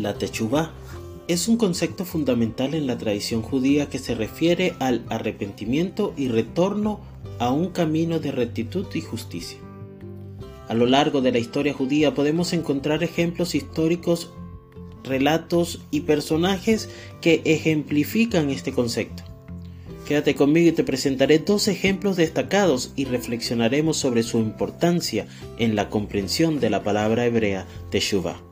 La techuvá es un concepto fundamental en la tradición judía que se refiere al arrepentimiento y retorno a un camino de rectitud y justicia. A lo largo de la historia judía podemos encontrar ejemplos históricos, relatos y personajes que ejemplifican este concepto. Quédate conmigo y te presentaré dos ejemplos destacados y reflexionaremos sobre su importancia en la comprensión de la palabra hebrea Teshuvah.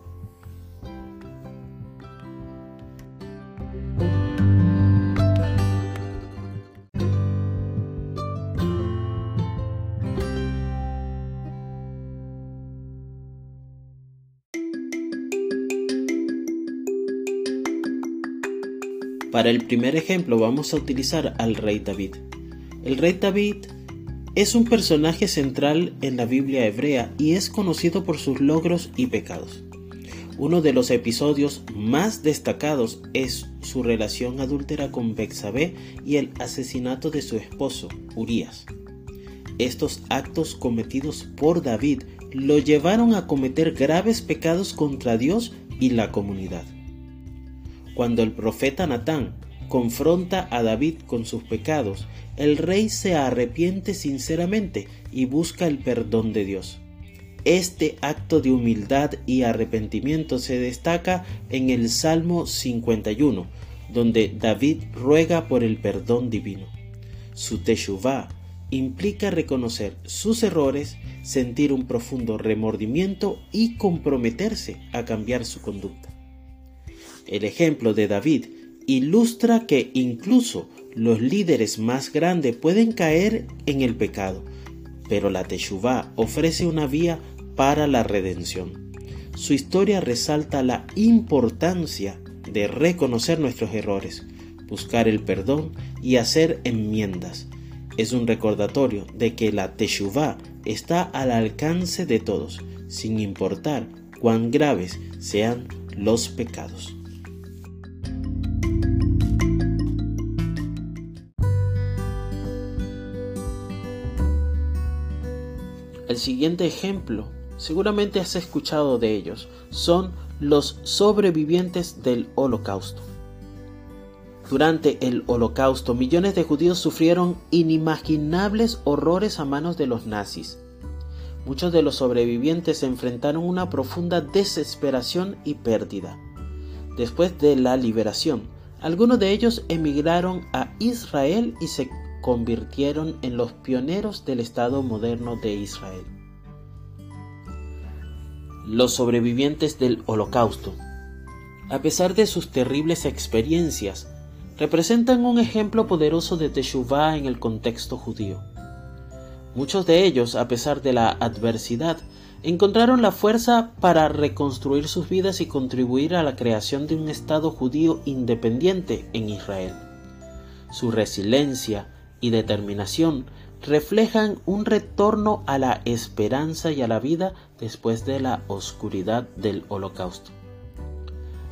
Para el primer ejemplo vamos a utilizar al rey David. El rey David es un personaje central en la Biblia hebrea y es conocido por sus logros y pecados. Uno de los episodios más destacados es su relación adúltera con Bexabé y el asesinato de su esposo, Urías. Estos actos cometidos por David lo llevaron a cometer graves pecados contra Dios y la comunidad. Cuando el profeta Natán confronta a David con sus pecados, el rey se arrepiente sinceramente y busca el perdón de Dios. Este acto de humildad y arrepentimiento se destaca en el Salmo 51, donde David ruega por el perdón divino. Su teshuvah implica reconocer sus errores, sentir un profundo remordimiento y comprometerse a cambiar su conducta. El ejemplo de David ilustra que incluso los líderes más grandes pueden caer en el pecado, pero la Teshuvah ofrece una vía para la redención. Su historia resalta la importancia de reconocer nuestros errores, buscar el perdón y hacer enmiendas. Es un recordatorio de que la Teshuvah está al alcance de todos, sin importar cuán graves sean los pecados. El siguiente ejemplo, seguramente has escuchado de ellos, son los sobrevivientes del holocausto. Durante el holocausto, millones de judíos sufrieron inimaginables horrores a manos de los nazis. Muchos de los sobrevivientes enfrentaron una profunda desesperación y pérdida. Después de la liberación, algunos de ellos emigraron a Israel y se convirtieron en los pioneros del Estado moderno de Israel. Los sobrevivientes del Holocausto, a pesar de sus terribles experiencias, representan un ejemplo poderoso de Teshuvah en el contexto judío. Muchos de ellos, a pesar de la adversidad, encontraron la fuerza para reconstruir sus vidas y contribuir a la creación de un Estado judío independiente en Israel. Su resiliencia, y determinación reflejan un retorno a la esperanza y a la vida después de la oscuridad del holocausto.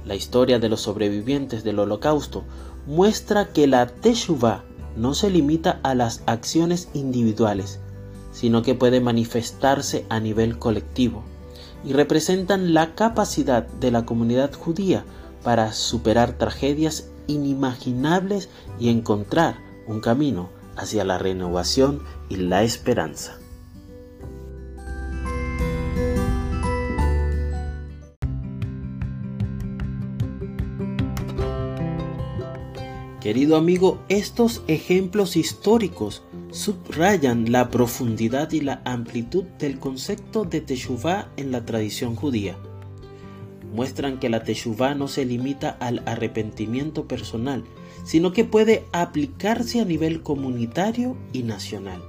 La historia de los sobrevivientes del holocausto muestra que la Teshuvah no se limita a las acciones individuales, sino que puede manifestarse a nivel colectivo y representan la capacidad de la comunidad judía para superar tragedias inimaginables y encontrar un camino hacia la renovación y la esperanza. Querido amigo, estos ejemplos históricos subrayan la profundidad y la amplitud del concepto de Teshuvah en la tradición judía. Muestran que la Teshuvah no se limita al arrepentimiento personal, sino que puede aplicarse a nivel comunitario y nacional.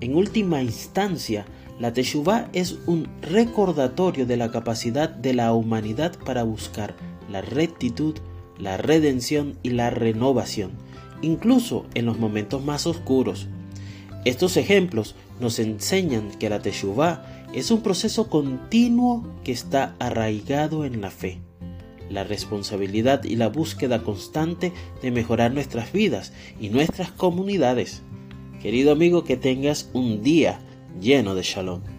En última instancia, la Teshuvah es un recordatorio de la capacidad de la humanidad para buscar la rectitud, la redención y la renovación, incluso en los momentos más oscuros. Estos ejemplos nos enseñan que la Teshuvah es un proceso continuo que está arraigado en la fe la responsabilidad y la búsqueda constante de mejorar nuestras vidas y nuestras comunidades. Querido amigo, que tengas un día lleno de shalom.